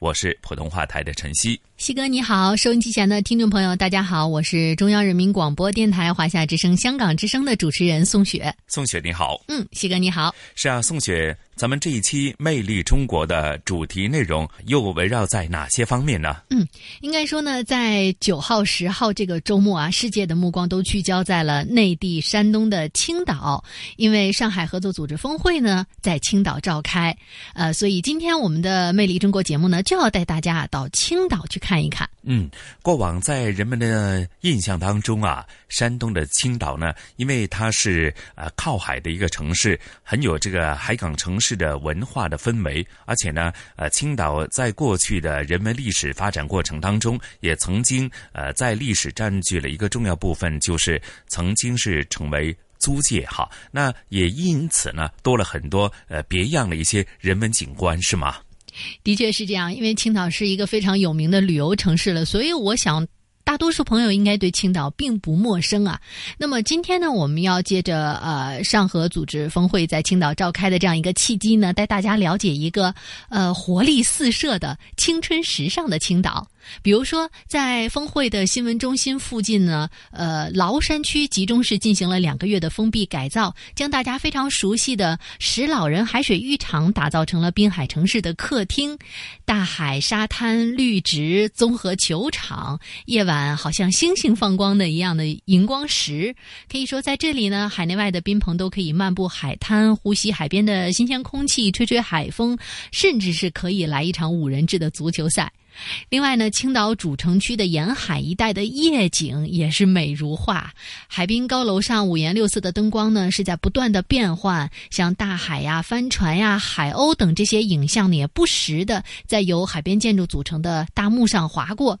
我是普通话台的晨曦。西哥你好，收音机前的听众朋友大家好，我是中央人民广播电台华夏之声、香港之声的主持人宋雪。宋雪你好，嗯，西哥你好。是啊，宋雪，咱们这一期《魅力中国》的主题内容又围绕在哪些方面呢？嗯，应该说呢，在九号、十号这个周末啊，世界的目光都聚焦在了内地山东的青岛，因为上海合作组织峰会呢在青岛召开，呃，所以今天我们的《魅力中国》节目呢就要带大家到青岛去看一看。嗯，过往在人们的印象当中啊，山东的青岛呢，因为它是呃靠海的一个城市，很有这个海港城市的文化的氛围，而且呢，呃，青岛在过去的人文历史发展过程当中，也曾经呃在历史占据了一个重要部分，就是曾经是成为租界哈，那也因此呢，多了很多呃别样的一些人文景观，是吗？的确是这样，因为青岛是一个非常有名的旅游城市了，所以我想大多数朋友应该对青岛并不陌生啊。那么今天呢，我们要借着呃上合组织峰会在青岛召开的这样一个契机呢，带大家了解一个呃活力四射的青春时尚的青岛。比如说，在峰会的新闻中心附近呢，呃，崂山区集中式进行了两个月的封闭改造，将大家非常熟悉的石老人海水浴场打造成了滨海城市的客厅，大海、沙滩、绿植、综合球场，夜晚好像星星放光的一样的荧光石。可以说，在这里呢，海内外的宾朋都可以漫步海滩，呼吸海边的新鲜空气，吹吹海风，甚至是可以来一场五人制的足球赛。另外呢，青岛主城区的沿海一带的夜景也是美如画。海滨高楼上五颜六色的灯光呢，是在不断的变换，像大海呀、帆船呀、海鸥等这些影像呢，也不时的在由海边建筑组成的大幕上划过。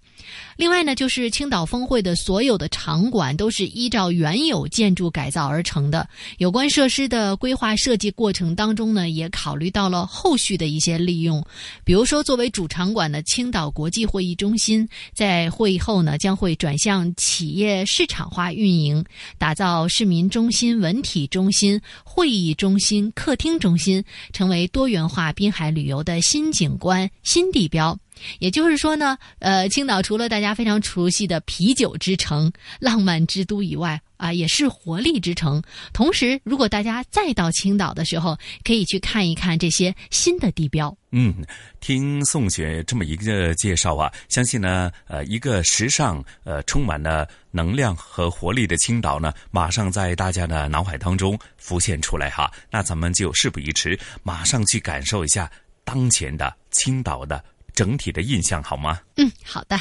另外呢，就是青岛峰会的所有的场馆都是依照原有建筑改造而成的。有关设施的规划设计过程当中呢，也考虑到了后续的一些利用，比如说作为主场馆的青岛国际会议中心，在会议后呢，将会转向企业市场化运营，打造市民中心、文体中心、会议中心、客厅中心，成为多元化滨海旅游的新景观、新地标。也就是说呢，呃，青岛除了大家非常熟悉的啤酒之城、浪漫之都以外，啊，也是活力之城。同时，如果大家再到青岛的时候，可以去看一看这些新的地标。嗯，听宋雪这么一个介绍啊，相信呢，呃，一个时尚、呃，充满了能量和活力的青岛呢，马上在大家的脑海当中浮现出来哈。那咱们就事不宜迟，马上去感受一下当前的青岛的。整体的印象好吗？嗯，好的。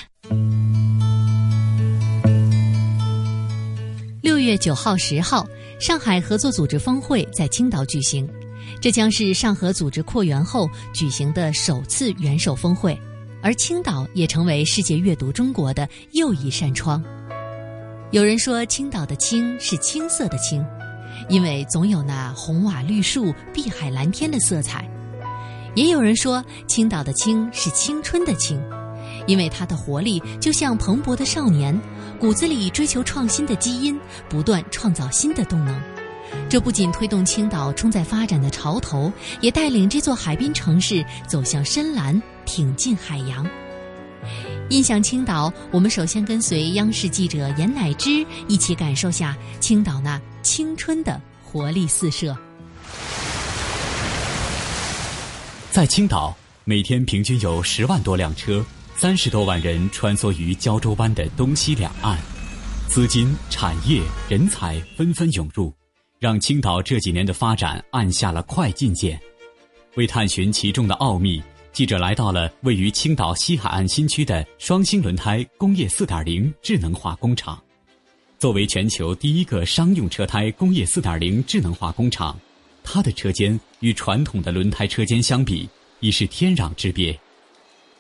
六月九号、十号，上海合作组织峰会在青岛举行，这将是上合组织扩员后举行的首次元首峰会，而青岛也成为世界阅读中国的又一扇窗。有人说，青岛的“青”是青色的“青”，因为总有那红瓦绿树、碧海蓝天的色彩。也有人说，青岛的“青”是青春的“青”，因为它的活力就像蓬勃的少年，骨子里追求创新的基因，不断创造新的动能。这不仅推动青岛冲在发展的潮头，也带领这座海滨城市走向深蓝，挺进海洋。印象青岛，我们首先跟随央视记者严乃之一起感受下青岛那青春的活力四射。在青岛，每天平均有十万多辆车，三十多万人穿梭于胶州湾的东西两岸。资金、产业、人才纷纷涌入，让青岛这几年的发展按下了快进键。为探寻其中的奥秘，记者来到了位于青岛西海岸新区的双星轮胎工业4.0智能化工厂。作为全球第一个商用车胎工业4.0智能化工厂，它的车间与传统的轮胎车间相比已是天壤之别。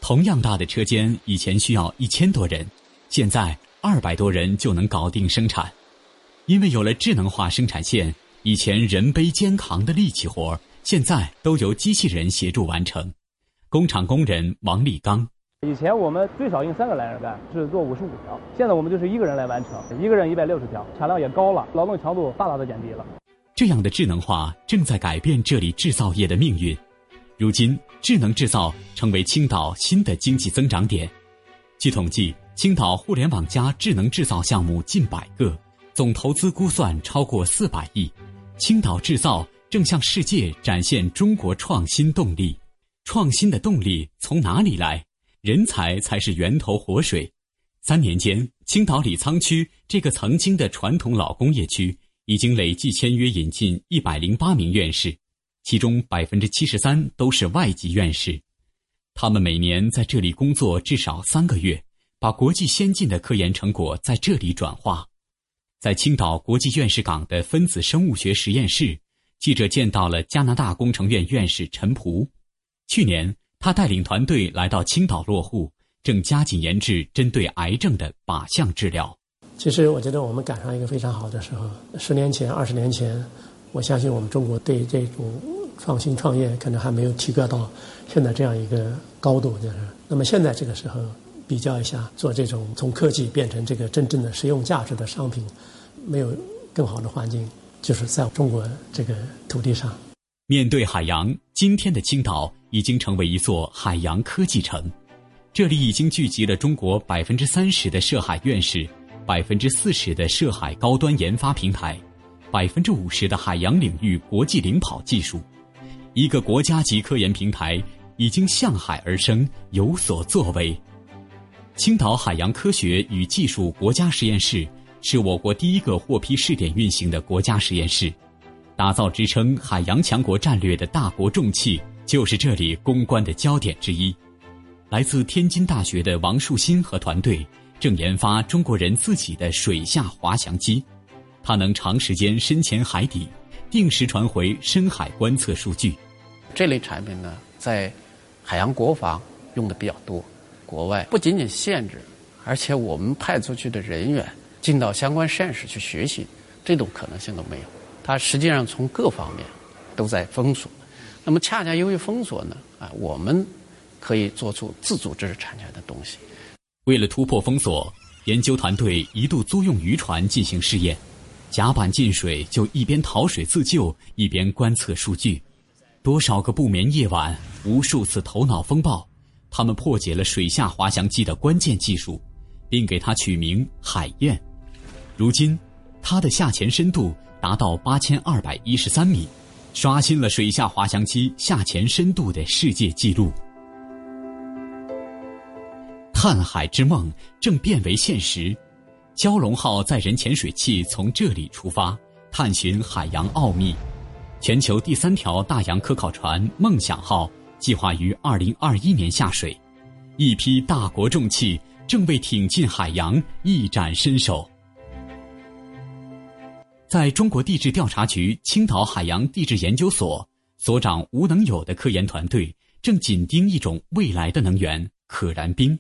同样大的车间，以前需要一千多人，现在二百多人就能搞定生产。因为有了智能化生产线，以前人背肩扛的力气活现在都由机器人协助完成。工厂工人王立刚。以前我们最少用三个来人干，是做五十五条。现在我们就是一个人来完成，一个人一百六十条，产量也高了，劳动强度大大的减低了。这样的智能化正在改变这里制造业的命运。如今，智能制造成为青岛新的经济增长点。据统计，青岛互联网加智能制造项目近百个，总投资估算超过四百亿。青岛制造正向世界展现中国创新动力。创新的动力从哪里来？人才才是源头活水。三年间，青岛李沧区这个曾经的传统老工业区，已经累计签约引进一百零八名院士，其中百分之七十三都是外籍院士。他们每年在这里工作至少三个月，把国际先进的科研成果在这里转化。在青岛国际院士港的分子生物学实验室，记者见到了加拿大工程院院士陈璞。去年。他带领团队来到青岛落户，正加紧研制针对癌症的靶向治疗。其实，我觉得我们赶上一个非常好的时候。十年前、二十年前，我相信我们中国对这种创新创业可能还没有提高到现在这样一个高度。就是，那么现在这个时候比较一下，做这种从科技变成这个真正的实用价值的商品，没有更好的环境，就是在中国这个土地上。面对海洋，今天的青岛已经成为一座海洋科技城。这里已经聚集了中国百分之三十的涉海院士，百分之四十的涉海高端研发平台，百分之五十的海洋领域国际领跑技术。一个国家级科研平台已经向海而生，有所作为。青岛海洋科学与技术国家实验室是我国第一个获批试点运行的国家实验室。打造支撑海洋强国战略的大国重器，就是这里攻关的焦点之一。来自天津大学的王树新和团队正研发中国人自己的水下滑翔机，它能长时间深潜海底，定时传回深海观测数据。这类产品呢，在海洋国防用的比较多。国外不仅仅限制，而且我们派出去的人员进到相关实验室去学习，这种可能性都没有。它实际上从各方面都在封锁，那么恰恰由于封锁呢，啊，我们可以做出自主知识产权的东西。为了突破封锁，研究团队一度租用渔船进行试验，甲板进水就一边淘水自救，一边观测数据。多少个不眠夜晚，无数次头脑风暴，他们破解了水下滑翔机的关键技术，并给它取名“海燕”。如今，它的下潜深度。达到八千二百一十三米，刷新了水下滑翔机下潜深度的世界纪录。探海之梦正变为现实，蛟龙号载人潜水器从这里出发，探寻海洋奥秘。全球第三条大洋科考船梦想号计划于二零二一年下水，一批大国重器正为挺进海洋一展身手。在中国地质调查局青岛海洋地质研究所，所长吴能友的科研团队正紧盯一种未来的能源——可燃冰。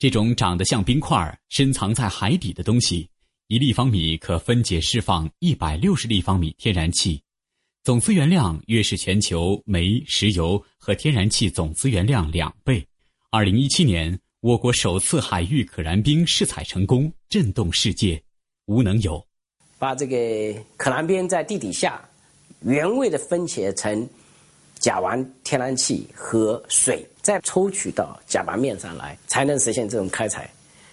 这种长得像冰块、深藏在海底的东西，一立方米可分解释放一百六十立方米天然气，总资源量约是全球煤、石油和天然气总资源量两倍。二零一七年，我国首次海域可燃冰试采成功，震动世界。无能有。把这个可燃冰在地底下原位的分解成甲烷、天然气和水，再抽取到甲板面上来，才能实现这种开采。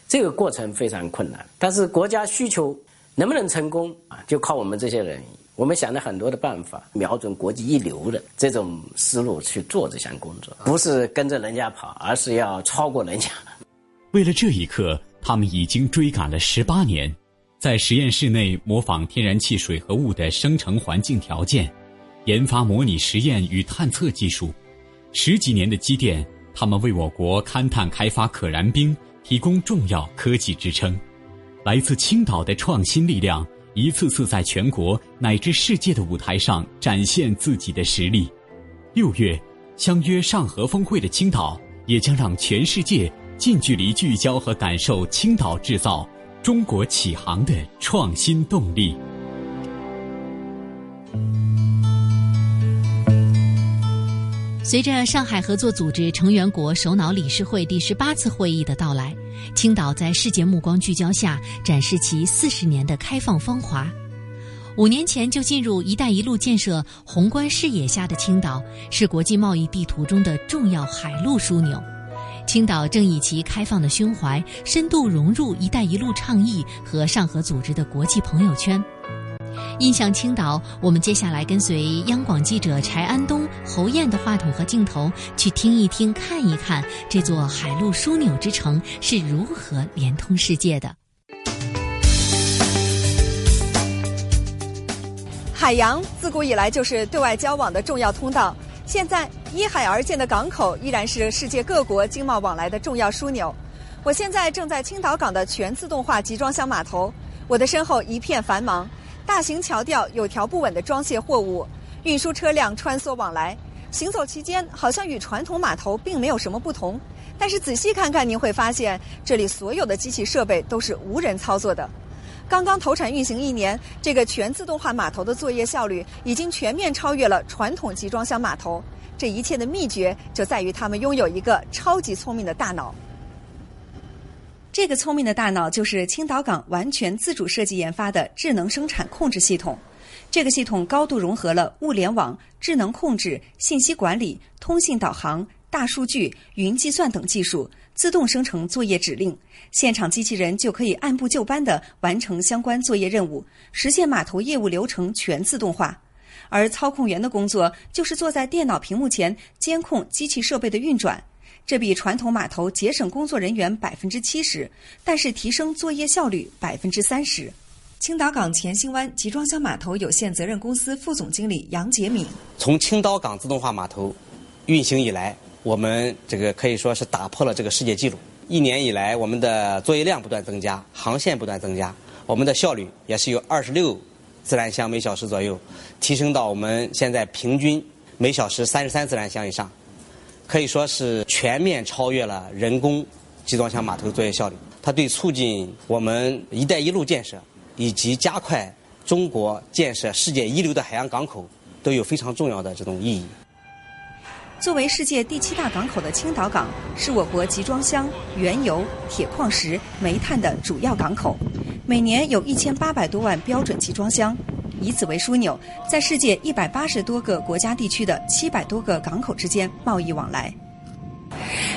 这个过程非常困难，但是国家需求能不能成功啊？就靠我们这些人。我们想了很多的办法，瞄准国际一流的这种思路去做这项工作，不是跟着人家跑，而是要超过人家。为了这一刻，他们已经追赶了十八年。在实验室内模仿天然气水合物的生成环境条件，研发模拟实验与探测技术。十几年的积淀，他们为我国勘探开发可燃冰提供重要科技支撑。来自青岛的创新力量，一次次在全国乃至世界的舞台上展现自己的实力。六月，相约上合峰会的青岛，也将让全世界近距离聚焦和感受青岛制造。中国启航的创新动力。随着上海合作组织成员国首脑理事会第十八次会议的到来，青岛在世界目光聚焦下展示其四十年的开放芳华。五年前就进入“一带一路”建设宏观视野下的青岛，是国际贸易地图中的重要海陆枢纽。青岛正以其开放的胸怀，深度融入“一带一路”倡议和上合组织的国际朋友圈。印象青岛，我们接下来跟随央广记者柴安东、侯燕的话筒和镜头，去听一听、看一看这座海陆枢纽之城是如何连通世界的。海洋自古以来就是对外交往的重要通道。现在依海而建的港口依然是世界各国经贸往来的重要枢纽。我现在正在青岛港的全自动化集装箱码头，我的身后一片繁忙，大型桥吊有条不紊地装卸货物，运输车辆穿梭往来。行走期间，好像与传统码头并没有什么不同，但是仔细看看，您会发现这里所有的机器设备都是无人操作的。刚刚投产运行一年，这个全自动化码头的作业效率已经全面超越了传统集装箱码头。这一切的秘诀就在于他们拥有一个超级聪明的大脑。这个聪明的大脑就是青岛港完全自主设计研发的智能生产控制系统。这个系统高度融合了物联网、智能控制、信息管理、通信导航、大数据、云计算等技术。自动生成作业指令，现场机器人就可以按部就班地完成相关作业任务，实现码头业务流程全自动化。而操控员的工作就是坐在电脑屏幕前监控机器设备的运转，这比传统码头节省工作人员百分之七十，但是提升作业效率百分之三十。青岛港前兴湾集装箱码头有限责任公司副总经理杨杰敏：从青岛港自动化码头运行以来。我们这个可以说是打破了这个世界纪录。一年以来，我们的作业量不断增加，航线不断增加，我们的效率也是由二十六自然箱每小时左右，提升到我们现在平均每小时三十三自然箱以上，可以说是全面超越了人工集装箱码头作业效率。它对促进我们“一带一路”建设以及加快中国建设世界一流的海洋港口都有非常重要的这种意义。作为世界第七大港口的青岛港，是我国集装箱、原油、铁矿石、煤炭的主要港口，每年有一千八百多万标准集装箱，以此为枢纽，在世界一百八十多个国家地区的七百多个港口之间贸易往来。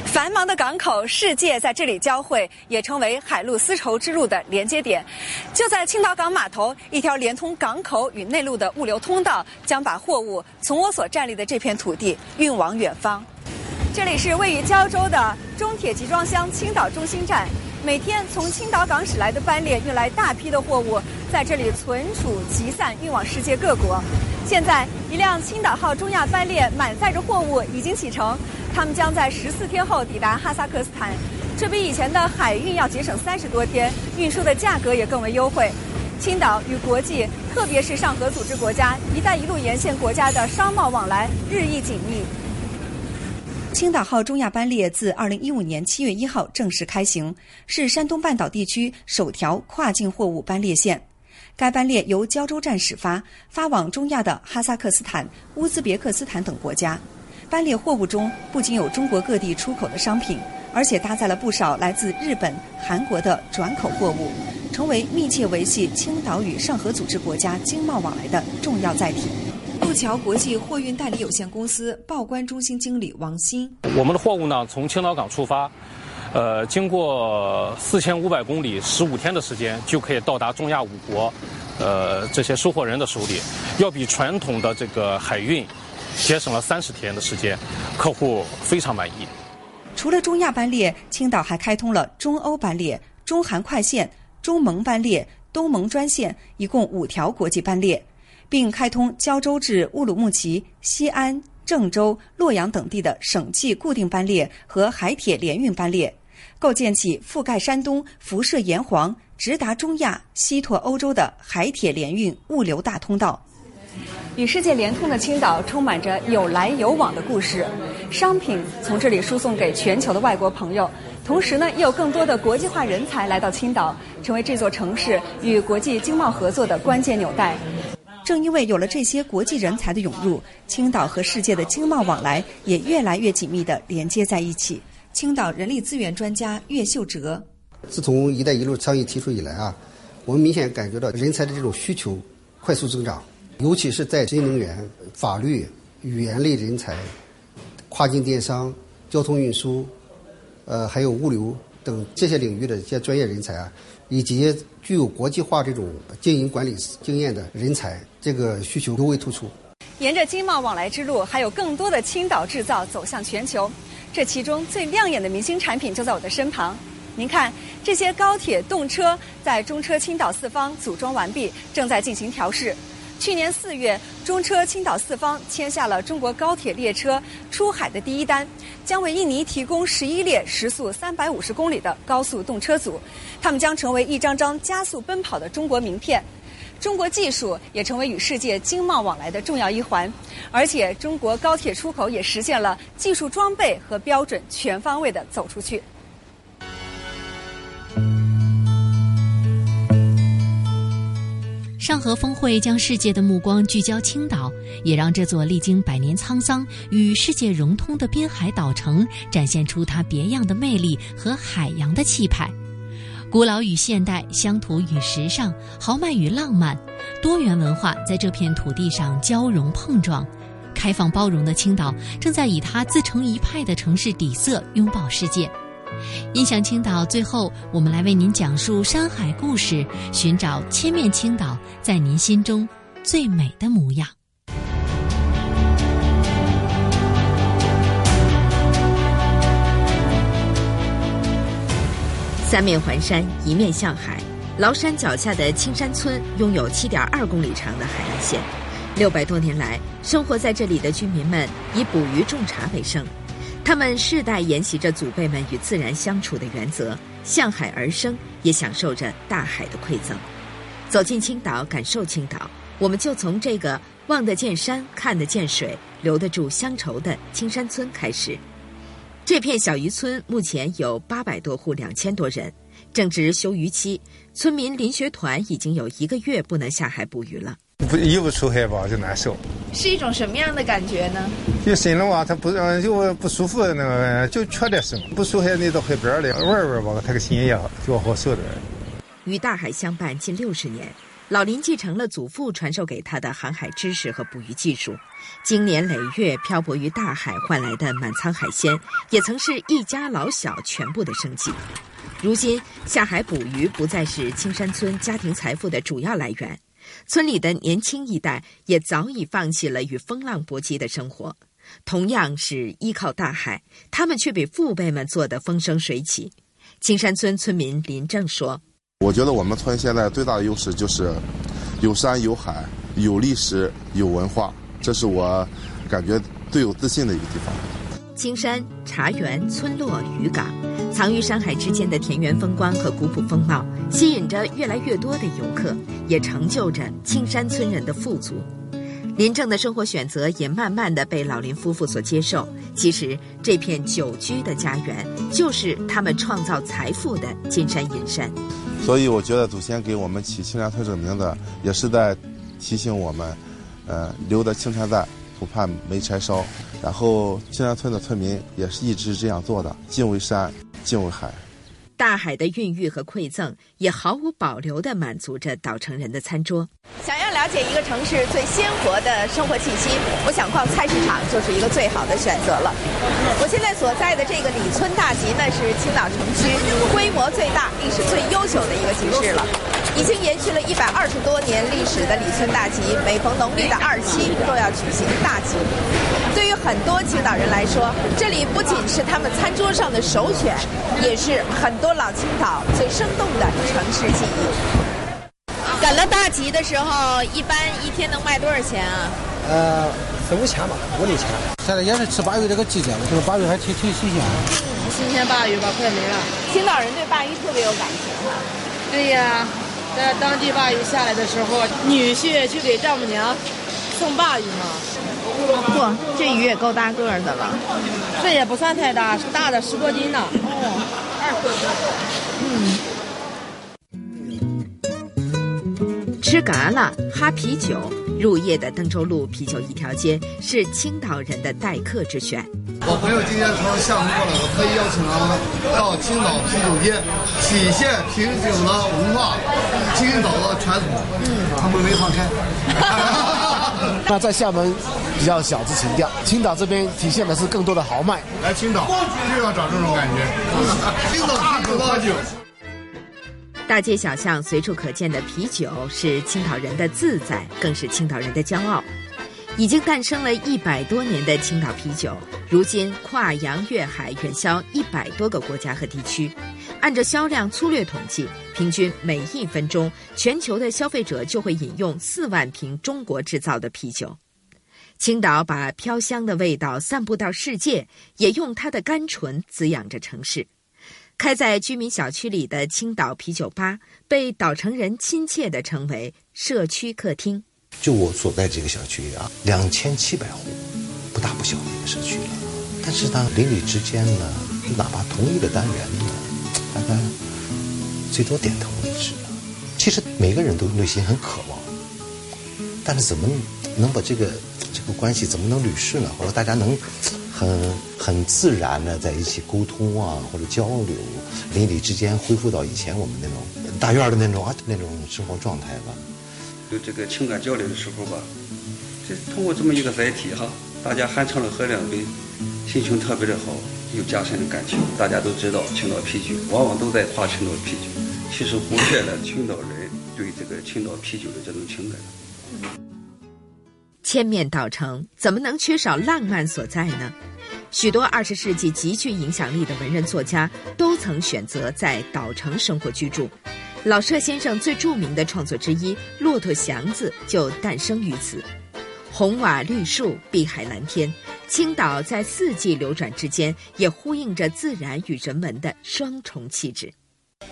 繁忙的港口，世界在这里交汇，也成为海陆丝绸之路的连接点。就在青岛港码头，一条连通港口与内陆的物流通道，将把货物从我所站立的这片土地运往远方。这里是位于胶州的中铁集装箱青岛中心站，每天从青岛港驶来的班列运来大批的货物，在这里存储集散，运往世界各国。现在，一辆青岛号中亚班列满载着货物已经启程。他们将在十四天后抵达哈萨克斯坦，这比以前的海运要节省三十多天，运输的价格也更为优惠。青岛与国际，特别是上合组织国家、一带一路沿线国家的商贸往来日益紧密。青岛号中亚班列自二零一五年七月一号正式开行，是山东半岛地区首条跨境货物班列线。该班列由胶州站始发，发往中亚的哈萨克斯坦、乌兹别克斯坦等国家。班列货物中不仅有中国各地出口的商品，而且搭载了不少来自日本、韩国的转口货物，成为密切维系青岛与上合组织国家经贸往来的重要载体。路桥国际货运代理有限公司报关中心经理王鑫：我们的货物呢，从青岛港出发，呃，经过四千五百公里，十五天的时间就可以到达中亚五国，呃，这些收货人的手里，要比传统的这个海运。节省了三十天的时间，客户非常满意。除了中亚班列，青岛还开通了中欧班列、中韩快线、中蒙班列、东盟专线一共五条国际班列，并开通胶州至乌鲁木齐、西安、郑州、洛阳等地的省际固定班列和海铁联运班列，构建起覆盖山东、辐射炎黄、直达中亚、西拓欧洲的海铁联运物流大通道。与世界联通的青岛充满着有来有往的故事，商品从这里输送给全球的外国朋友，同时呢，也有更多的国际化人才来到青岛，成为这座城市与国际经贸合作的关键纽带。正因为有了这些国际人才的涌入，青岛和世界的经贸往来也越来越紧密地连接在一起。青岛人力资源专家岳秀哲：自从“一带一路”倡议提出以来啊，我们明显感觉到人才的这种需求快速增长。尤其是在新能源、法律、语言类人才、跨境电商、交通运输，呃，还有物流等这些领域的一些专业人才啊，以及具有国际化这种经营管理经验的人才，这个需求尤为突出。沿着经贸往来之路，还有更多的青岛制造走向全球。这其中最亮眼的明星产品就在我的身旁。您看，这些高铁动车在中车青岛四方组装完毕，正在进行调试。去年四月，中车青岛四方签下了中国高铁列车出海的第一单，将为印尼提供十一列时速三百五十公里的高速动车组，他们将成为一张张加速奔跑的中国名片。中国技术也成为与世界经贸往来的重要一环，而且中国高铁出口也实现了技术装备和标准全方位的走出去。上合峰会将世界的目光聚焦青岛，也让这座历经百年沧桑、与世界融通的滨海岛城展现出它别样的魅力和海洋的气派。古老与现代，乡土与时尚，豪迈与浪漫，多元文化在这片土地上交融碰撞。开放包容的青岛，正在以它自成一派的城市底色拥抱世界。印象青岛，最后我们来为您讲述山海故事，寻找千面青岛在您心中最美的模样。三面环山，一面向海，崂山脚下的青山村拥有七点二公里长的海岸线。六百多年来，生活在这里的居民们以捕鱼种茶为生。他们世代沿袭着祖辈们与自然相处的原则，向海而生，也享受着大海的馈赠。走进青岛，感受青岛，我们就从这个望得见山、看得见水、留得住乡愁的青山村开始。这片小渔村目前有八百多户，两千多人，正值休渔期，村民林学团已经有一个月不能下海捕鱼了。不一不出海吧就难受，是一种什么样的感觉呢？就心里话，他不就不舒服，那个就缺点什么。不出海，你到海边里玩玩吧，他个心也就好受点。与大海相伴近六十年，老林继承了祖父传授给他的航海知识和捕鱼技术。经年累月漂泊于大海换来的满仓海鲜，也曾是一家老小全部的生计。如今下海捕鱼不再是青山村家庭财富的主要来源。村里的年轻一代也早已放弃了与风浪搏击的生活，同样是依靠大海，他们却比父辈们做得风生水起。青山村村民林正说：“我觉得我们村现在最大的优势就是有山有海有历史有文化，这是我感觉最有自信的一个地方。”青山、茶园、村落、渔港，藏于山海之间的田园风光和古朴风貌，吸引着越来越多的游客，也成就着青山村人的富足。林正的生活选择也慢慢的被老林夫妇所接受。其实，这片久居的家园，就是他们创造财富的金山银山。所以，我觉得祖先给我们起青山村这个名字，也是在提醒我们，呃，留的青山在。不怕没柴烧，然后青山村的村民也是一直这样做的，敬畏山，敬畏海。大海的孕育和馈赠，也毫无保留地满足着岛城人的餐桌。想要了解一个城市最鲜活的生活气息，我想逛菜市场就是一个最好的选择了。我现在所在的这个李村大集呢，是青岛城区规模最大、历史最悠久的一个集市了。已经延续了一百二十多年历史的李村大集，每逢农历的二七都要举行大集。对于很多青岛人来说，这里不仅是他们餐桌上的首选，也是很多。老青岛最生动的城市记忆。集的时候，一般一天能卖多少钱啊？呃，四五千吧，五六千。现在也是吃鲅鱼这个季节了，这个鲅鱼还挺挺新鲜。新鲜鲅鱼吧，快没了。青岛人对鲅鱼特别有感情哈。对呀，在当地鲅鱼下来的时候，女婿去给丈母娘送鲅鱼嘛。嚯，这鱼也够大个的了。这也不算太大，是大的十多斤呢。哦，二十多斤嗯。吃蛤蜊、哈啤酒，入夜的登州路啤酒一条街是青岛人的待客之选。我朋友今天从厦门过来，我特意邀请他到青岛啤酒街，体现啤酒的文化，青岛的传统。嗯，他们没放开。那在厦门比较小资情调，青岛这边体现的是更多的豪迈。来青岛就要找这种感觉，青岛啤酒喝酒。大街小巷随处可见的啤酒，是青岛人的自在，更是青岛人的骄傲。已经诞生了一百多年的青岛啤酒，如今跨洋越海，远销一百多个国家和地区。按照销量粗略统计，平均每一分钟，全球的消费者就会饮用四万瓶中国制造的啤酒。青岛把飘香的味道散布到世界，也用它的甘醇滋养着城市。开在居民小区里的青岛啤酒吧，被岛城人亲切地称为“社区客厅”。就我所在这个小区啊，两千七百户，不大不小的一个社区了。但是呢，邻里之间呢，哪怕同一个单元呢，大家最多点头一致。其实每个人都内心很渴望，但是怎么能把这个这个关系怎么能捋顺呢？或者大家能很很自然的在一起沟通啊，或者交流，邻里之间恢复到以前我们那种大院的那种啊那种生活状态吧。有这个情感交流的时候吧，这通过这么一个载体哈，大家酣畅的喝两杯，心情特别的好，又加深了感情。大家都知道青岛啤酒，往往都在夸青岛啤酒，其实忽略了青岛人对这个青岛啤酒的这种情感。千面岛城怎么能缺少浪漫所在呢？许多二十世纪极具影响力的文人作家都曾选择在岛城生活居住。老舍先生最著名的创作之一《骆驼祥子》就诞生于此。红瓦绿树，碧海蓝天，青岛在四季流转之间，也呼应着自然与人文的双重气质。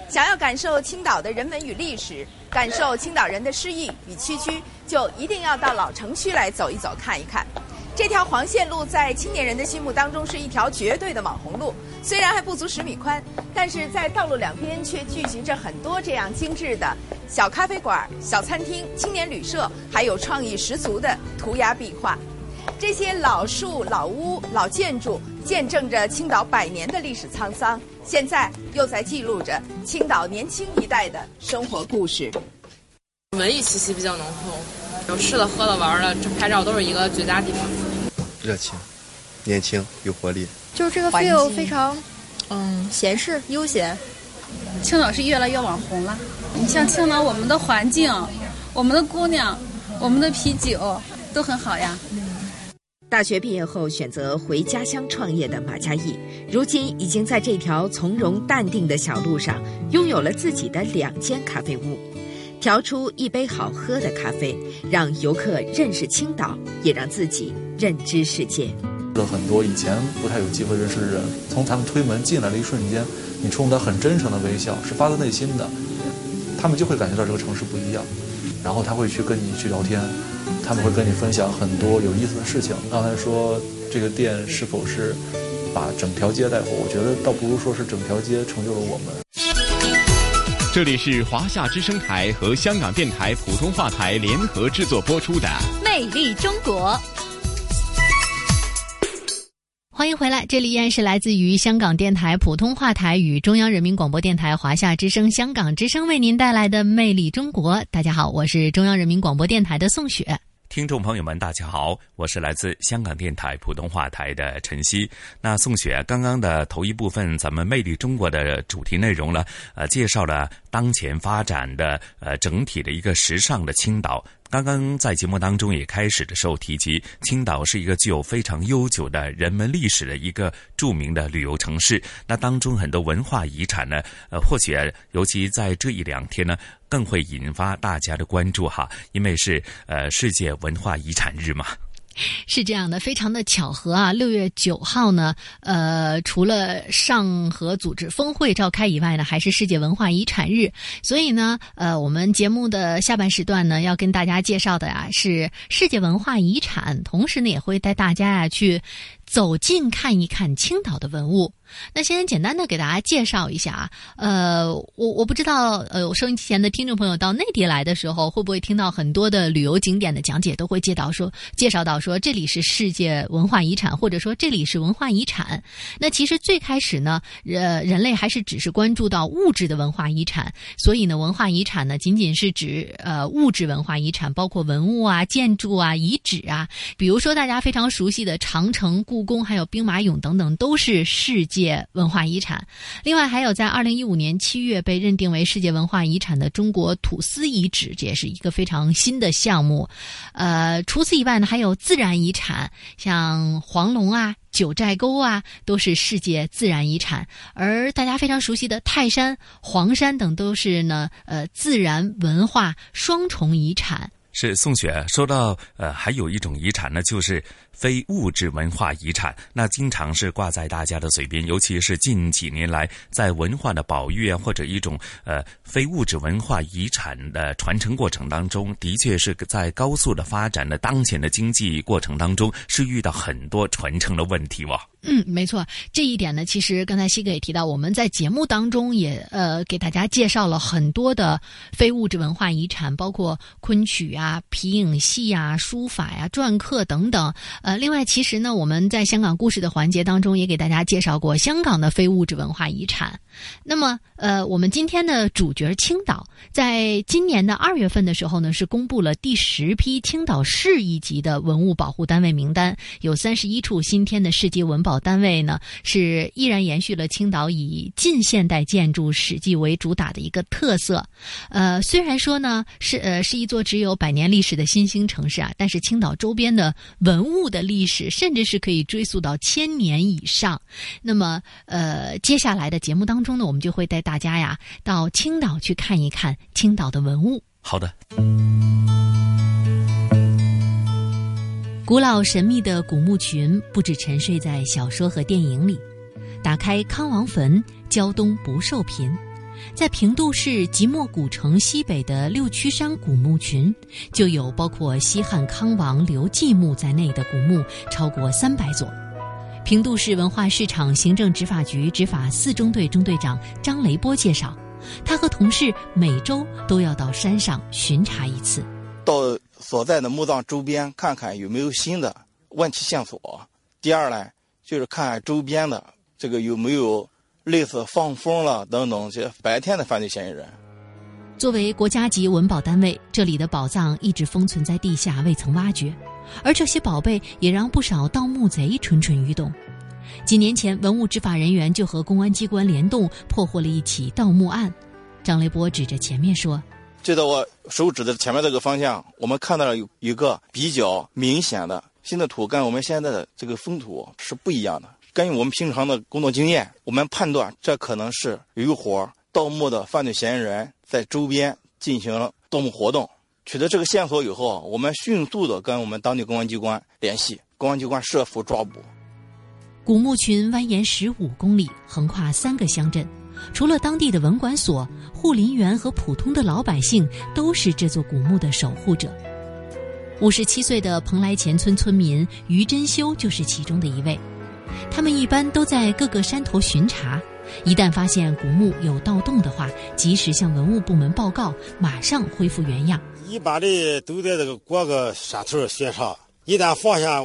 想要感受青岛的人文与历史，感受青岛人的诗意与区区，就一定要到老城区来走一走、看一看。这条黄线路在青年人的心目当中是一条绝对的网红路，虽然还不足十米宽，但是在道路两边却聚集着很多这样精致的小咖啡馆、小餐厅、青年旅社，还有创意十足的涂鸦壁画。这些老树、老屋、老建筑，见证着青岛百年的历史沧桑，现在又在记录着青岛年轻一代的生活故事。文艺气息比较浓厚，有吃的、喝的、玩的，这拍照都是一个绝佳地方。热情、年轻、有活力，就是这个 feel 非常，嗯，闲适悠闲。青岛是越来越网红了。你像青岛，我们的环境、我们的姑娘、我们的啤酒都很好呀。大学毕业后选择回家乡创业的马嘉义，如今已经在这条从容淡定的小路上，拥有了自己的两间咖啡屋，调出一杯好喝的咖啡，让游客认识青岛，也让自己认知世界。了很多以前不太有机会认识的人，从他们推门进来的一瞬间，你冲他很真诚的微笑，是发自内心的，他们就会感觉到这个城市不一样，然后他会去跟你去聊天。他们会跟你分享很多有意思的事情。刚才说这个店是否是把整条街带火？我觉得倒不如说是整条街成就了我们。这里是华夏之声台和香港电台普通话台联合制作播出的《魅力中国》。欢迎回来，这里依然是来自于香港电台普通话台与中央人民广播电台华夏之声、香港之声为您带来的《魅力中国》。大家好，我是中央人民广播电台的宋雪。听众朋友们，大家好，我是来自香港电台普通话台的陈曦。那宋雪，刚刚的头一部分，咱们《魅力中国》的主题内容呢，呃，介绍了当前发展的呃整体的一个时尚的青岛。刚刚在节目当中也开始的时候提及，青岛是一个具有非常悠久的人文历史的一个著名的旅游城市。那当中很多文化遗产呢，呃，或许尤其在这一两天呢，更会引发大家的关注哈，因为是呃世界文化遗产日嘛。是这样的，非常的巧合啊！六月九号呢，呃，除了上合组织峰会召开以外呢，还是世界文化遗产日。所以呢，呃，我们节目的下半时段呢，要跟大家介绍的啊是世界文化遗产，同时呢，也会带大家啊去走近看一看青岛的文物。那先简单的给大家介绍一下啊，呃，我我不知道，呃，我收音机前的听众朋友到内地来的时候，会不会听到很多的旅游景点的讲解，都会介绍说介绍到说这里是世界文化遗产，或者说这里是文化遗产。那其实最开始呢，呃，人类还是只是关注到物质的文化遗产，所以呢，文化遗产呢仅仅是指呃物质文化遗产，包括文物啊、建筑啊、遗址啊，比如说大家非常熟悉的长城、故故宫，还有兵马俑等等，都是世界。文化遗产，另外还有在二零一五年七月被认定为世界文化遗产的中国土司遗址，这也是一个非常新的项目。呃，除此以外呢，还有自然遗产，像黄龙啊、九寨沟啊，都是世界自然遗产。而大家非常熟悉的泰山、黄山等，都是呢呃自然文化双重遗产。是宋雪说到，呃，还有一种遗产呢，就是。非物质文化遗产，那经常是挂在大家的嘴边，尤其是近几年来，在文化的保育啊，或者一种呃非物质文化遗产的传承过程当中，的确是在高速的发展的当前的经济过程当中，是遇到很多传承的问题哇。嗯，没错，这一点呢，其实刚才西哥也提到，我们在节目当中也呃给大家介绍了很多的非物质文化遗产，包括昆曲啊、皮影戏啊、书法呀、篆刻等等。呃，另外，其实呢，我们在香港故事的环节当中也给大家介绍过香港的非物质文化遗产。那么，呃，我们今天的主角青岛，在今年的二月份的时候呢，是公布了第十批青岛市一级的文物保护单位名单，有三十一处新添的市级文保保单位呢，是依然延续了青岛以近现代建筑史迹为主打的一个特色。呃，虽然说呢是呃是一座只有百年历史的新兴城市啊，但是青岛周边的文物的。历史甚至是可以追溯到千年以上。那么，呃，接下来的节目当中呢，我们就会带大家呀到青岛去看一看青岛的文物。好的。古老神秘的古墓群不止沉睡在小说和电影里，打开康王坟，胶东不受贫。在平度市即墨古城西北的六曲山古墓群，就有包括西汉康王刘季墓在内的古墓超过三百座。平度市文化市场行政执法局执法四中队中队长张雷波介绍，他和同事每周都要到山上巡查一次，到所在的墓葬周边看看有没有新的问题线索。第二呢，就是看周边的这个有没有。类似放风了等等这些白天的犯罪嫌疑人。作为国家级文保单位，这里的宝藏一直封存在地下，未曾挖掘，而这些宝贝也让不少盗墓贼蠢蠢欲动。几年前，文物执法人员就和公安机关联动，破获了一起盗墓案。张雷波指着前面说：“就在我手指的前面这个方向，我们看到了有一个比较明显的新的土，跟我们现在的这个封土是不一样的。”根据我们平常的工作经验，我们判断这可能是有一伙盗墓的犯罪嫌疑人在周边进行了盗墓活动。取得这个线索以后，我们迅速的跟我们当地公安机关联系，公安机关设伏抓捕。古墓群蜿蜒十五公里，横跨三个乡镇，除了当地的文管所、护林员和普通的老百姓，都是这座古墓的守护者。五十七岁的蓬莱前村村民于珍修就是其中的一位。他们一般都在各个山头巡查，一旦发现古墓有盗洞的话，及时向文物部门报告，马上恢复原样。一般的都在这个各个山头巡查，一旦发现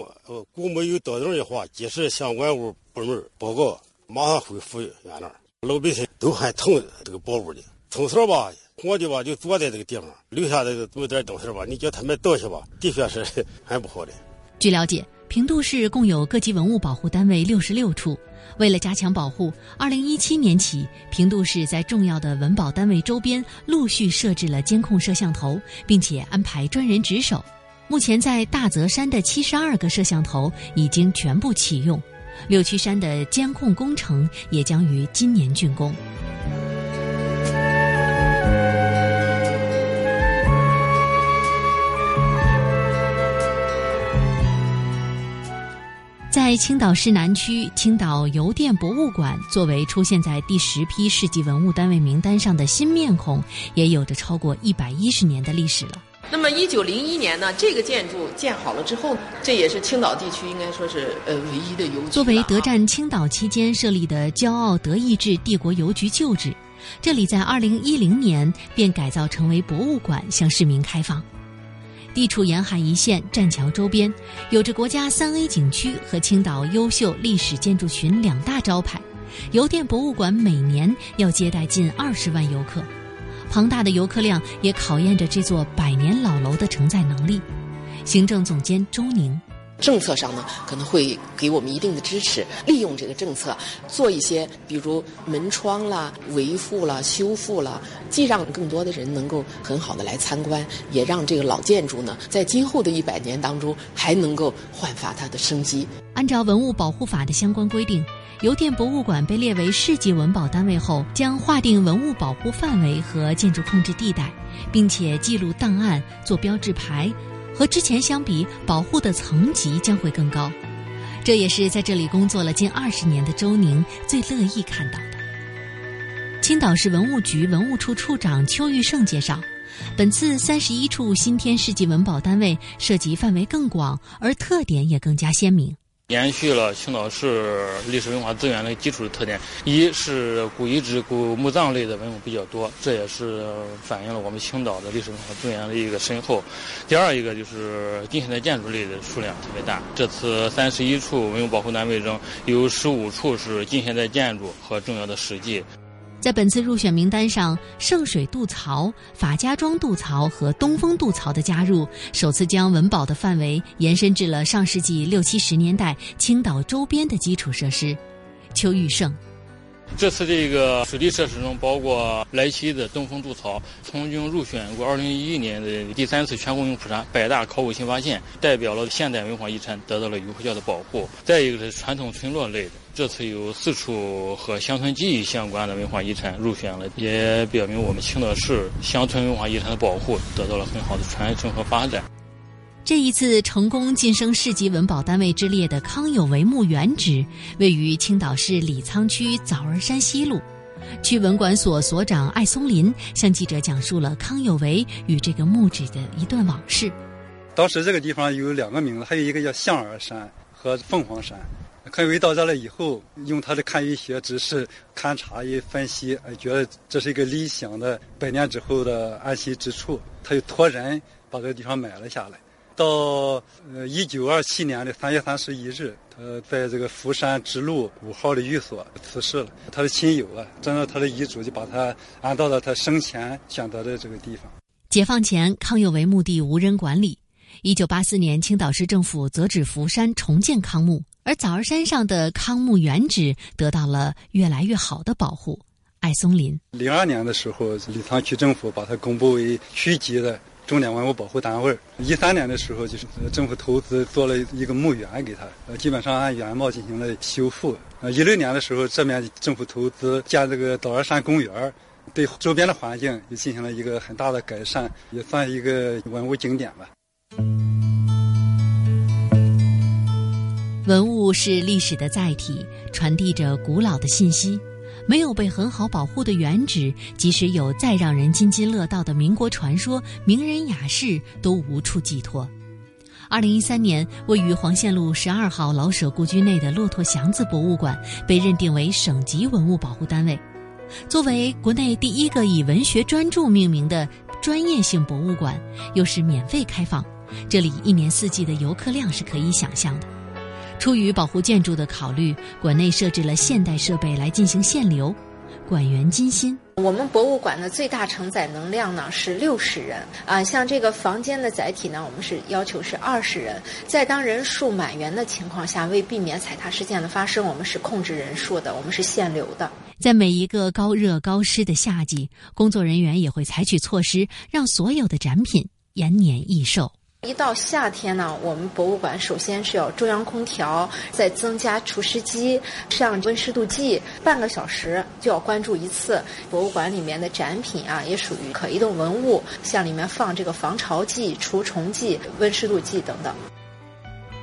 古墓有盗洞的话，及时向文物部门报告，马上恢复原样。老百姓都很疼这个宝物的，从小吧，我的吧就坐在这个地方，留下这个这么点东西吧，你叫他们倒下吧，的确是 很不好的。据了解。平度市共有各级文物保护单位六十六处。为了加强保护，二零一七年起，平度市在重要的文保单位周边陆续设置了监控摄像头，并且安排专人值守。目前，在大泽山的七十二个摄像头已经全部启用，六曲山的监控工程也将于今年竣工。在青岛市南区，青岛邮电博物馆作为出现在第十批市级文物单位名单上的新面孔，也有着超过一百一十年的历史了。那么，一九零一年呢，这个建筑建好了之后，这也是青岛地区应该说是呃唯一的邮局。作为德占青岛期间设立的骄傲德意志帝国邮局旧址，这里在二零一零年便改造成为博物馆，向市民开放。地处沿海一线，栈桥周边，有着国家三 A 景区和青岛优秀历史建筑群两大招牌。邮电博物馆每年要接待近二十万游客，庞大的游客量也考验着这座百年老楼的承载能力。行政总监周宁。政策上呢，可能会给我们一定的支持，利用这个政策做一些，比如门窗啦、维护啦、修复啦，既让更多的人能够很好的来参观，也让这个老建筑呢，在今后的一百年当中还能够焕发它的生机。按照文物保护法的相关规定，邮电博物馆被列为市级文保单位后，将划定文物保护范围和建筑控制地带，并且记录档案、做标志牌。和之前相比，保护的层级将会更高，这也是在这里工作了近二十年的周宁最乐意看到的。青岛市文物局文物处处长邱玉胜介绍，本次三十一处新添世纪文保单位涉及范围更广，而特点也更加鲜明。延续了青岛市历史文化资源的基础的特点，一是古遗址、古墓葬类的文物比较多，这也是反映了我们青岛的历史文化资源的一个深厚。第二一个就是近现代建筑类的数量特别大，这次三十一处文物保护单位中有十五处是近现代建筑和重要的史迹。在本次入选名单上，圣水渡槽、法家庄渡槽和东风渡槽的加入，首次将文保的范围延伸至了上世纪六七十年代青岛周边的基础设施。邱玉胜，这次这个水利设施中包括莱西的东风渡槽，曾经入选过二零一一年的第三次全国性普查百大考古新发现，代表了现代文化遗产得到了有效的保护。再一个是传统村落类的。这次有四处和乡村记忆相关的文化遗产入选了，也表明我们青岛市乡村文化遗产的保护得到了很好的传承和发展。这一次成功晋升市级文保单位之列的康有为墓原址，位于青岛市李沧区枣儿山西路。区文管所所长艾松林向记者讲述了康有为与这个墓址的一段往事。当时这个地方有两个名字，还有一个叫象儿山和凤凰山。康有为到这了以后，用他的堪舆学知识勘察一分析，哎，觉得这是一个理想的百年之后的安息之处，他就托人把这个地方买了下来。到呃一九二七年的三月三十一日，他在这个福山支路五号的寓所辞世了。他的亲友啊，按照他的遗嘱，就把他安到了他生前选择的这个地方。解放前，康有为墓地无人管理。一九八四年，青岛市政府择址福山重建康墓。而枣儿山上的康墓原址得到了越来越好的保护。艾松林，零二年的时候，李沧区政府把它公布为区级的重点文物保护单位。一三年的时候，就是政府投资做了一个墓园给他，呃，基本上按原貌进行了修复。呃，一六年的时候，这面政府投资建这个枣儿山公园，对周边的环境也进行了一个很大的改善，也算一个文物景点吧。文物是历史的载体，传递着古老的信息。没有被很好保护的原址，即使有再让人津津乐道的民国传说、名人雅士，都无处寄托。二零一三年，位于黄线路十二号老舍故居内的骆驼祥子博物馆被认定为省级文物保护单位。作为国内第一个以文学专著命名的专业性博物馆，又是免费开放，这里一年四季的游客量是可以想象的。出于保护建筑的考虑，馆内设置了现代设备来进行限流。馆员金鑫。我们博物馆的最大承载能量呢是六十人啊，像这个房间的载体呢，我们是要求是二十人。在当人数满员的情况下，为避免踩踏事件的发生，我们是控制人数的，我们是限流的。在每一个高热高湿的夏季，工作人员也会采取措施，让所有的展品延年益寿。一到夏天呢，我们博物馆首先是要中央空调，再增加除湿机，上温湿度计，半个小时就要关注一次。博物馆里面的展品啊，也属于可移动文物，像里面放这个防潮剂、除虫剂、温湿度计等等。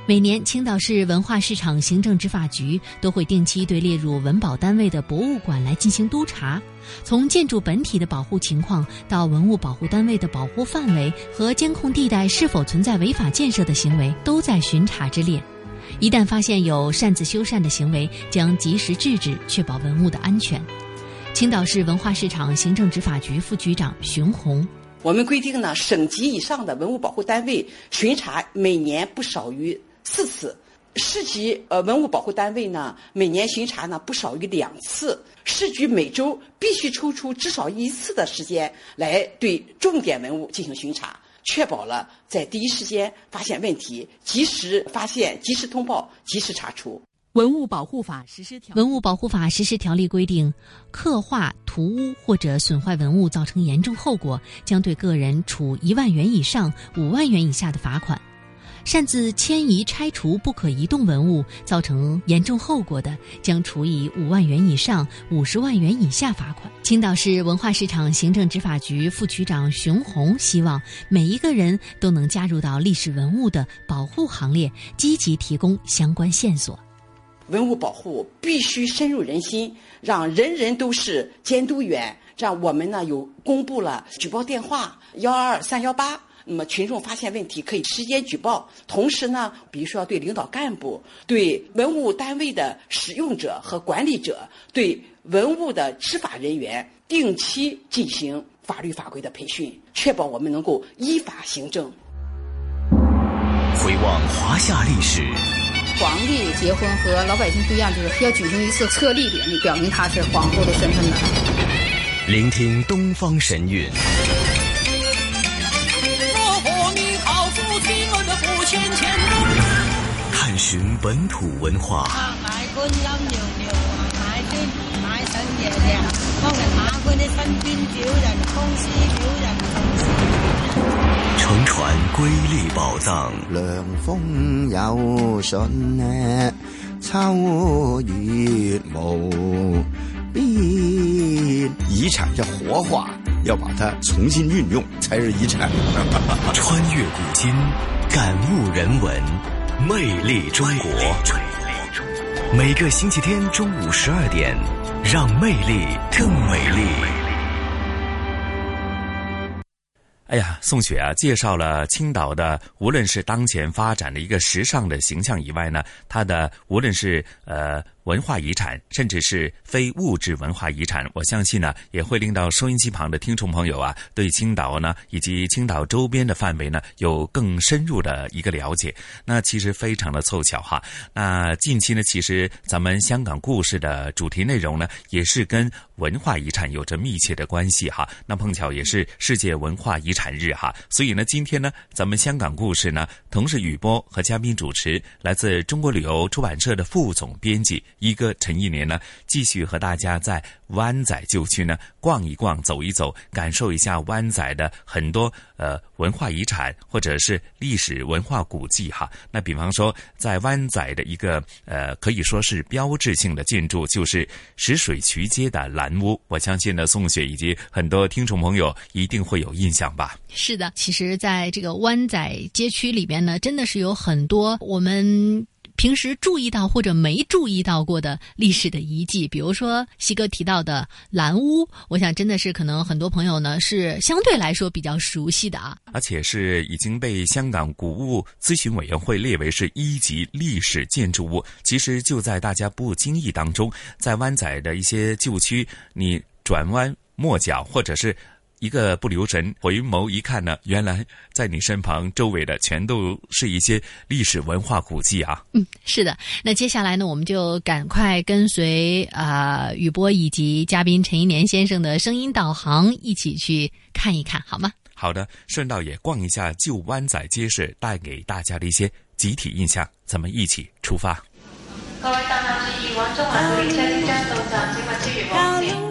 每年，青岛市文化市场行政执法局都会定期对列入文保单位的博物馆来进行督查，从建筑本体的保护情况到文物保护单位的保护范围和监控地带是否存在违法建设的行为，都在巡查之列。一旦发现有擅自修缮的行为，将及时制止，确保文物的安全。青岛市文化市场行政执法局副局长熊红。我们规定呢，省级以上的文物保护单位巡查每年不少于。四次，市级呃文物保护单位呢，每年巡查呢不少于两次。市局每周必须抽出至少一次的时间来对重点文物进行巡查，确保了在第一时间发现问题，及时发现、及时通报、及时查处。文物保护法实施条文物保护法实施条例规定，刻画、涂污或者损坏文物造成严重后果，将对个人处一万元以上五万元以下的罚款。擅自迁移、拆除不可移动文物，造成严重后果的，将处以五万元以上五十万元以下罚款。青岛市文化市场行政执法局副局长熊红希望每一个人都能加入到历史文物的保护行列，积极提供相关线索。文物保护必须深入人心，让人人都是监督员。这样，我们呢有公布了举报电话幺二二三幺八。那么群众发现问题可以直接举报，同时呢，比如说对领导干部、对文物单位的使用者和管理者、对文物的执法人员定期进行法律法规的培训，确保我们能够依法行政。回望华夏历史，皇帝结婚和老百姓不一样，就是要举行一次册立典礼，表明他是皇后的身份的。聆听东方神韵。探寻本土文化，乘船瑰丽宝藏。凉风有信呢，秋月无边。遗产要活化，要把它重新运用，才是遗产。穿越古今，感悟人文。魅力中国，每个星期天中午十二点，让魅力更美丽。哎呀，宋雪啊，介绍了青岛的，无论是当前发展的一个时尚的形象以外呢，它的无论是呃文化遗产，甚至是非物质文化遗产，我相信呢，也会令到收音机旁的听众朋友啊，对青岛呢以及青岛周边的范围呢有更深入的一个了解。那其实非常的凑巧哈。那近期呢，其实咱们香港故事的主题内容呢，也是跟文化遗产有着密切的关系哈。那碰巧也是世界文化遗产。日哈，所以呢，今天呢，咱们香港故事呢，同时雨波和嘉宾主持，来自中国旅游出版社的副总编辑一哥陈一年呢，继续和大家在湾仔旧区呢逛一逛、走一走，感受一下湾仔的很多呃文化遗产或者是历史文化古迹哈。那比方说，在湾仔的一个呃可以说是标志性的建筑，就是石水渠街的蓝屋。我相信呢，宋雪以及很多听众朋友一定会有印象吧。是的，其实，在这个湾仔街区里边呢，真的是有很多我们平时注意到或者没注意到过的历史的遗迹。比如说，西哥提到的蓝屋，我想真的是可能很多朋友呢是相对来说比较熟悉的啊。而且是已经被香港古物咨询委员会列为是一级历史建筑物。其实就在大家不经意当中，在湾仔的一些旧区，你转弯抹角或者是。一个不留神，回眸一看呢，原来在你身旁周围的全都是一些历史文化古迹啊。嗯，是的。那接下来呢，我们就赶快跟随啊雨波以及嘉宾陈一年先生的声音导航，一起去看一看，好吗？好的，顺道也逛一下旧湾仔街市，带给大家的一些集体印象。咱们一起出发。各位乘客注意，往中环列車即將到站，請勿超越黃線。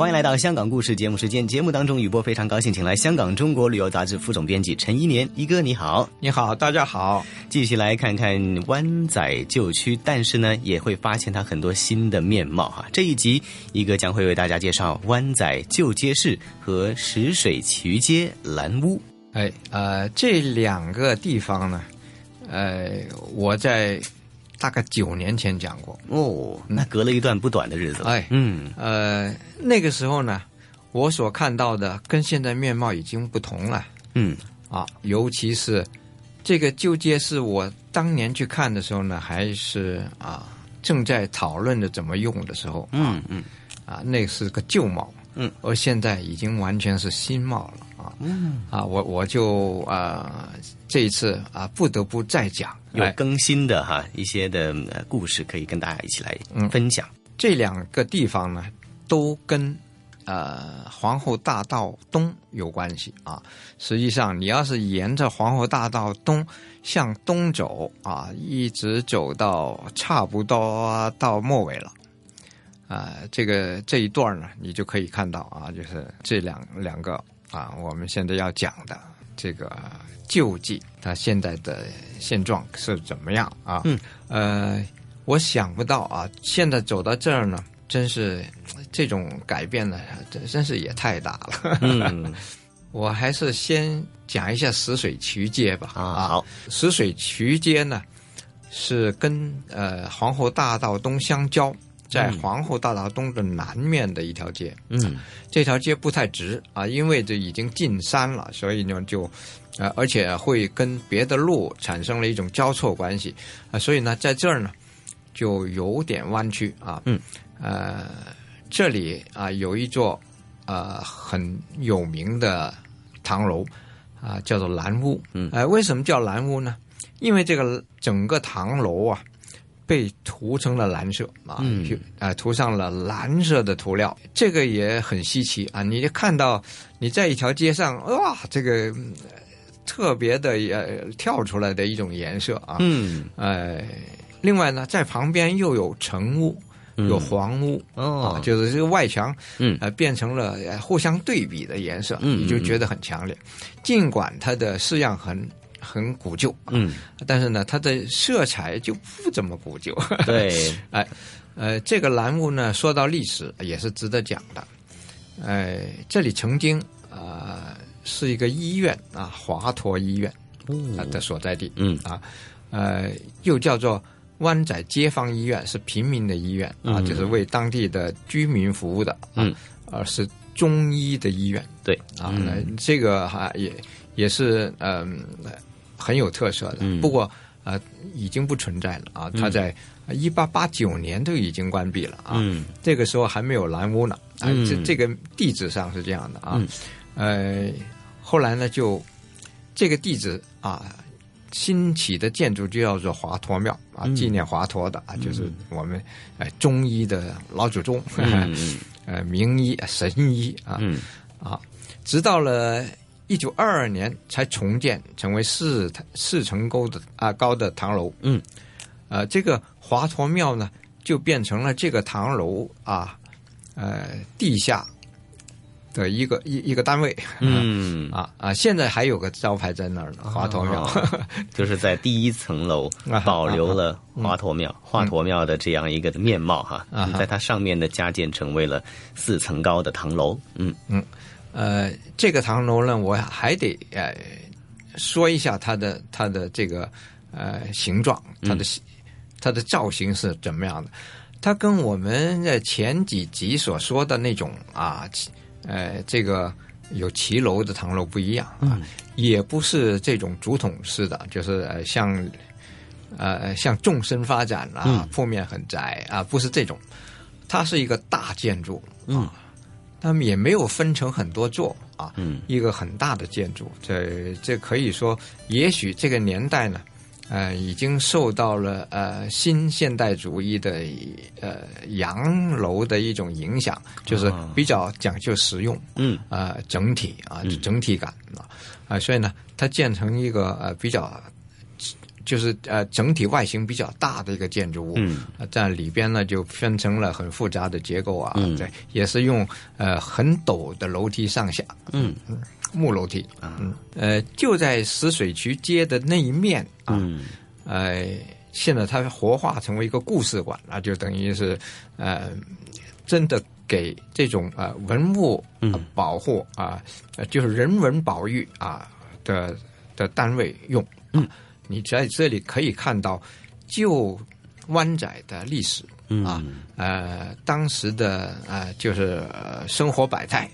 欢迎来到香港故事节目时间。节目当中，雨波非常高兴，请来香港中国旅游杂志副总编辑陈一年一哥，你好，你好，大家好。继续来看看湾仔旧区，但是呢，也会发现它很多新的面貌哈。这一集，一哥将会为大家介绍湾仔旧街市和石水渠街蓝屋。哎，呃，这两个地方呢，呃，我在大概九年前讲过哦，那隔了一段不短的日子了。哎，嗯，呃，那个时候呢，我所看到的跟现在面貌已经不同了。嗯，啊，尤其是这个旧街市，我当年去看的时候呢，还是啊正在讨论着怎么用的时候。嗯嗯，啊，那是个旧貌。嗯，而现在已经完全是新貌了啊！嗯啊，我我就啊、这一次啊不得不再讲哎有更新的哈一些的呃故事可以跟大家一起来嗯分享。这两个地方呢，都跟呃皇后大道东有关系啊。实际上，你要是沿着皇后大道东向东走啊，一直走到差不多到末尾了。啊、这个这一段呢，你就可以看到啊，就是这两两个啊，我们现在要讲的这个救济，它现在的现状是怎么样啊？嗯，呃，我想不到啊，现在走到这儿呢，真是这种改变呢，真真是也太大了。嗯，我还是先讲一下石水渠街吧。啊好，石水渠街呢是跟呃皇后大道东相交，在嗯皇后大道东的南面的一条街。嗯这条街不太直啊，因为这已经进山了，所以呢就，呃，而且会跟别的路产生了一种交错关系啊，所以呢在这儿呢就有点弯曲啊。嗯，呃，这里啊有一座呃很有名的唐楼啊，叫做蓝屋。嗯呃，为什么叫蓝屋呢？因为这个整个唐楼啊。被涂成了蓝色啊，嗯。就啊、涂上了蓝色的涂料，这个也很稀奇啊！你就看到你在一条街上，哇，这个嗯特别的呃跳出来的一种颜色啊，嗯，呃，另外呢，在旁边又有橙屋，有黄屋，哦。啊，就是这个外墙，嗯。呃，变成了呃互相对比的颜色，嗯你就觉得很强烈。尽管它的式样很很古旧，嗯，但是呢，它的色彩就不怎么古旧。对，哎，呃，这个栏目呢，说到历史也是值得讲的。呃，这里曾经啊、呃是一个医院啊，华佗医院啊的所在地，嗯。啊，呃，又叫做湾仔街坊医院，是平民的医院啊，嗯。就是为当地的居民服务的，啊、嗯，而是中医的医院，对。啊，这个哈、也也是嗯、很有特色的，嗯。不过呃已经不存在了啊，它嗯在一八八九年都已经关闭了啊，嗯。这个时候还没有蓝屋呢，啊，嗯。这这个地址上是这样的啊，嗯。呃，后来呢就这个地址啊。新起的建筑就叫做华佗庙啊，嗯。纪念华佗的啊，就是我们呃中医的老祖宗，呃名医神医啊，嗯。啊，直到了一九二二年才重建，成为四四层高的啊高的唐楼。嗯，呃，这个华佗庙呢，就变成了这个唐楼啊，呃，地下的一个一一个单位。嗯 啊啊，现在还有个招牌在那儿呢，华佗庙。哦 就是在第一层楼啊保留了华佗庙，华佗庙的这样一个面貌哈，啊哈在它上面呢加建成为了四层高的唐楼。嗯嗯，呃，这个唐楼呢，我还得呃说一下它的它的这个呃形状，它的、它的造型是怎么样的。它跟我们在前几集所说的那种啊呃，这个有骑楼的唐楼不一样啊，也不是这种竹筒式的，就是呃像呃像纵深发展啊，嗯。铺面很窄啊，不是这种，它是一个大建筑嗯啊，他们也没有分成很多座啊，嗯。一个很大的建筑，这这可以说，也许这个年代呢。呃，已经受到了呃新现代主义的呃洋楼的一种影响，就是比较讲究实用，嗯，呃整体啊、整体感啊，啊、所以呢，它建成一个呃比较就是呃整体外形比较大的一个建筑物，嗯。呃在里边呢就分成了很复杂的结构啊，嗯。对，也是用呃很陡的楼梯上下，嗯。木楼梯，嗯，呃，就在石水渠街的那一面啊，嗯。呃，现在它活化成为一个故事馆啊，就等于是呃，真的给这种呃文物、呃、保护啊、呃，就是人文保育啊的的单位用。嗯，你在这里可以看到旧湾仔的历史啊，呃，当时的呃就是、呃、生活百态。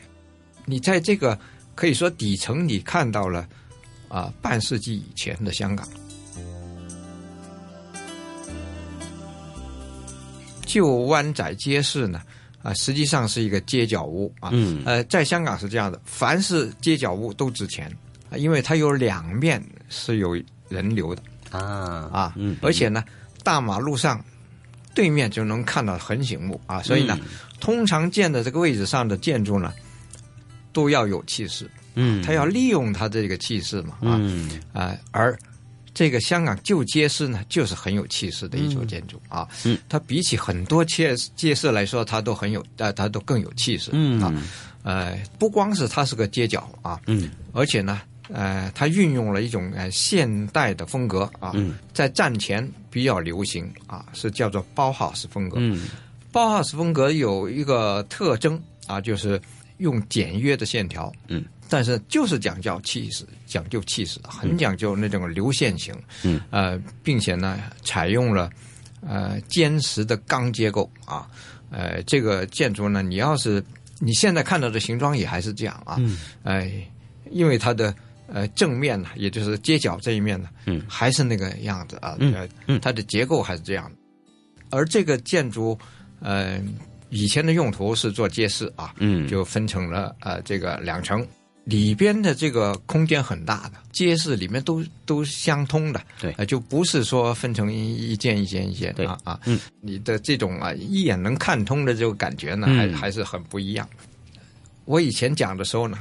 你在这个可以说底层，你看到了啊、半世纪以前的香港。旧湾仔街市呢，啊，实际上是一个街角屋啊。嗯呃，在香港是这样的，凡是街角屋都值钱，啊因为它有两面是有人流的。啊啊，嗯而且呢，大马路上对面就能看到横醒目啊，所以呢，嗯。通常建的这个位置上的建筑呢，都要有气势，嗯。它要利用它这个气势嘛啊，嗯。啊，而这个香港旧街市呢，就是很有气势的一座建筑啊。嗯，它比起很多街街市来说，它都很有，呃，它都更有气势。嗯。啊，呃，不光是它是个街角啊，嗯，而且呢，呃，它运用了一种呃现代的风格啊，嗯。在战前比较流行啊，是叫做包 house 风格。嗯。包 house 风格有一个特征啊，就是用简约的线条，嗯，但是就是讲究气势，讲究气势，很讲究那种流线型，嗯，呃，并且呢，采用了呃坚实的钢结构啊，呃，这个建筑呢，你要是你现在看到的形状也还是这样啊，嗯，哎、因为它的呃正面呢，也就是街角这一面呢，嗯。还是那个样子啊，嗯它的结构还是这样的，而这个建筑，呃，以前的用途是做街市啊，嗯。就分成了呃这个两层，里边的这个空间很大的，街市里面都都相通的，对。呃，就不是说分成一一间一间一间对啊啊，嗯，你的这种啊一眼能看通的这个感觉呢，嗯。还还是很不一样。我以前讲的时候呢，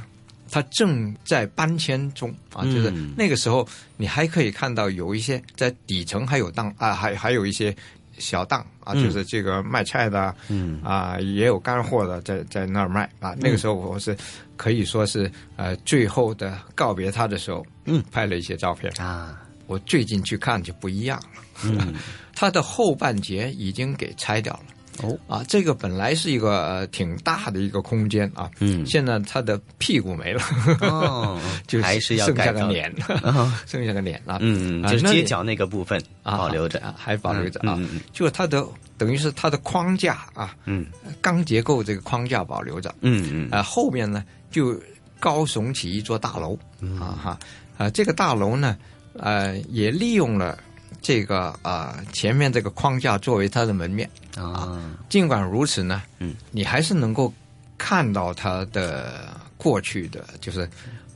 它正在搬迁中啊，嗯就是那个时候你还可以看到有一些在底层还有档啊，还还有一些小档啊，嗯。就是这个卖菜的，嗯。啊，也有干货的在在那儿卖啊。那个时候我是可以说是呃最后的告别他的时候，嗯，拍了一些照片。啊。我最近去看就不一样了，嗯，它的后半截已经给拆掉了。哦。啊，这个本来是一个、呃、挺大的一个空间啊，嗯。现在它的屁股没了，哦 就还是要剩下个脸，哦。剩下个脸啊，嗯，就是街角那个部分啊保留着，啊还保留着啊，嗯嗯就是它的等于是它的框架啊，嗯。钢结构这个框架保留着，嗯嗯。啊，后面呢就高耸起一座大楼，嗯。啊哈，啊这个大楼呢，呃也利用了这个啊、前面这个框架作为它的门面。啊，尽管如此呢，嗯，你还是能够看到它的过去的就是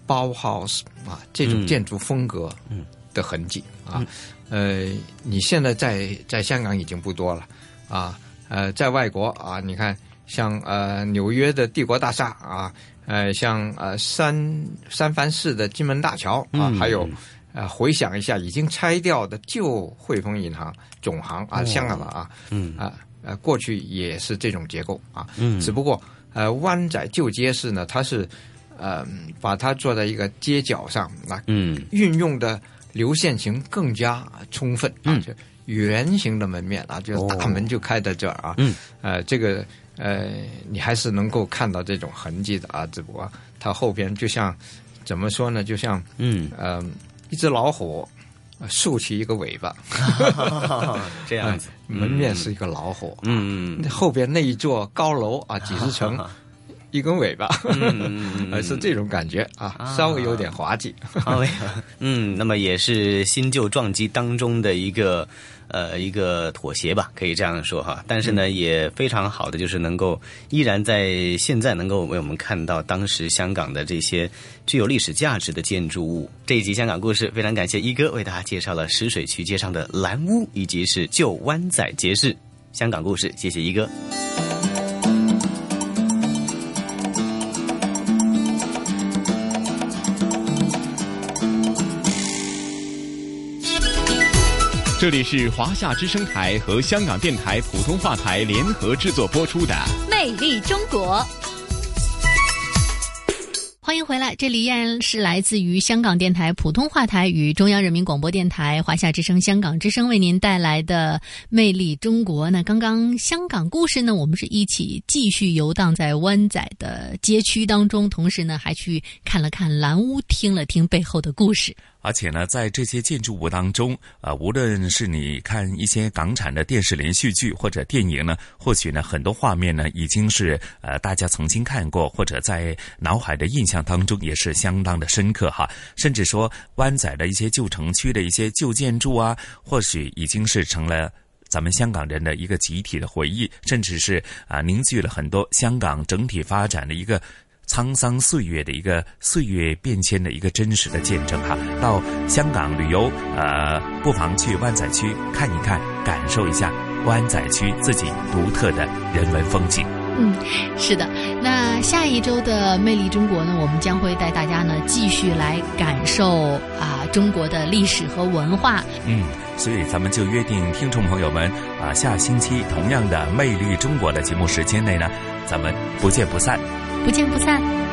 包 house 啊这种嗯建筑风格嗯。的痕迹啊，呃，你现在在在香港已经不多了啊，呃，在外国啊，你看像呃纽约的帝国大厦啊，呃，像呃三三藩市的金门大桥啊，嗯。还有。呃，回想一下，已经拆掉的旧汇丰银行总行啊，哦。香港的啊，嗯。啊呃，过去也是这种结构啊，嗯。只不过呃，湾仔旧街市呢，它是呃把它做在一个街角上，那嗯。运用的流线型更加充分啊，就圆形的门面啊，就是大门就开在这儿啊，哦嗯，呃，这个呃，你还是能够看到这种痕迹的啊，只不过它后边就像怎么说呢，就像嗯。呃一只老虎。呃竖起一个尾巴，这样子。哎门面是一个老虎，嗯后边那一座高楼啊，几十层，一根尾巴，嗯呃是这种感觉啊，稍微有点滑稽。嗯，那么也是新旧撞击当中的一个呃一个妥协吧，可以这样说哈。但是呢，也非常好的就是能够依然在现在能够为我们看到当时香港的这些具有历史价值的建筑物。这一集香港故事非常感谢一哥为大家介绍了石水渠街上的蓝屋以及是旧湾仔街市。香港故事，谢谢一哥。这里是华夏之声台和香港电台普通话台联合制作播出的《魅力中国》。欢迎回来，这里依然是来自于香港电台普通话台与中央人民广播电台华夏之声、香港之声为您带来的《魅力中国》。那刚刚香港故事呢，我们是一起继续游荡在湾仔的街区当中，同时呢还去看了看蓝屋，听了听背后的故事。而且呢，在这些建筑物当中，啊、无论是你看一些港产的电视连续剧或者电影呢，或许呢很多画面呢已经是呃大家曾经看过，或者在脑海的印象当中也是相当的深刻哈。甚至说湾仔的一些旧城区的一些旧建筑啊，或许已经是成了。咱们香港人的一个集体的回忆，甚至是啊凝聚了很多香港整体发展的一个沧桑岁月的一个岁月变迁的一个真实的见证哈。到香港旅游，呃，不妨去湾仔区看一看，感受一下湾仔区自己独特的人文风景。嗯，是的。那下一周的《魅力中国》呢，我们将会带大家呢继续来感受啊中国的历史和文化。嗯，所以咱们就约定听众朋友们啊，下星期同样的《魅力中国》的节目时间内呢，咱们不见不散。不见不散。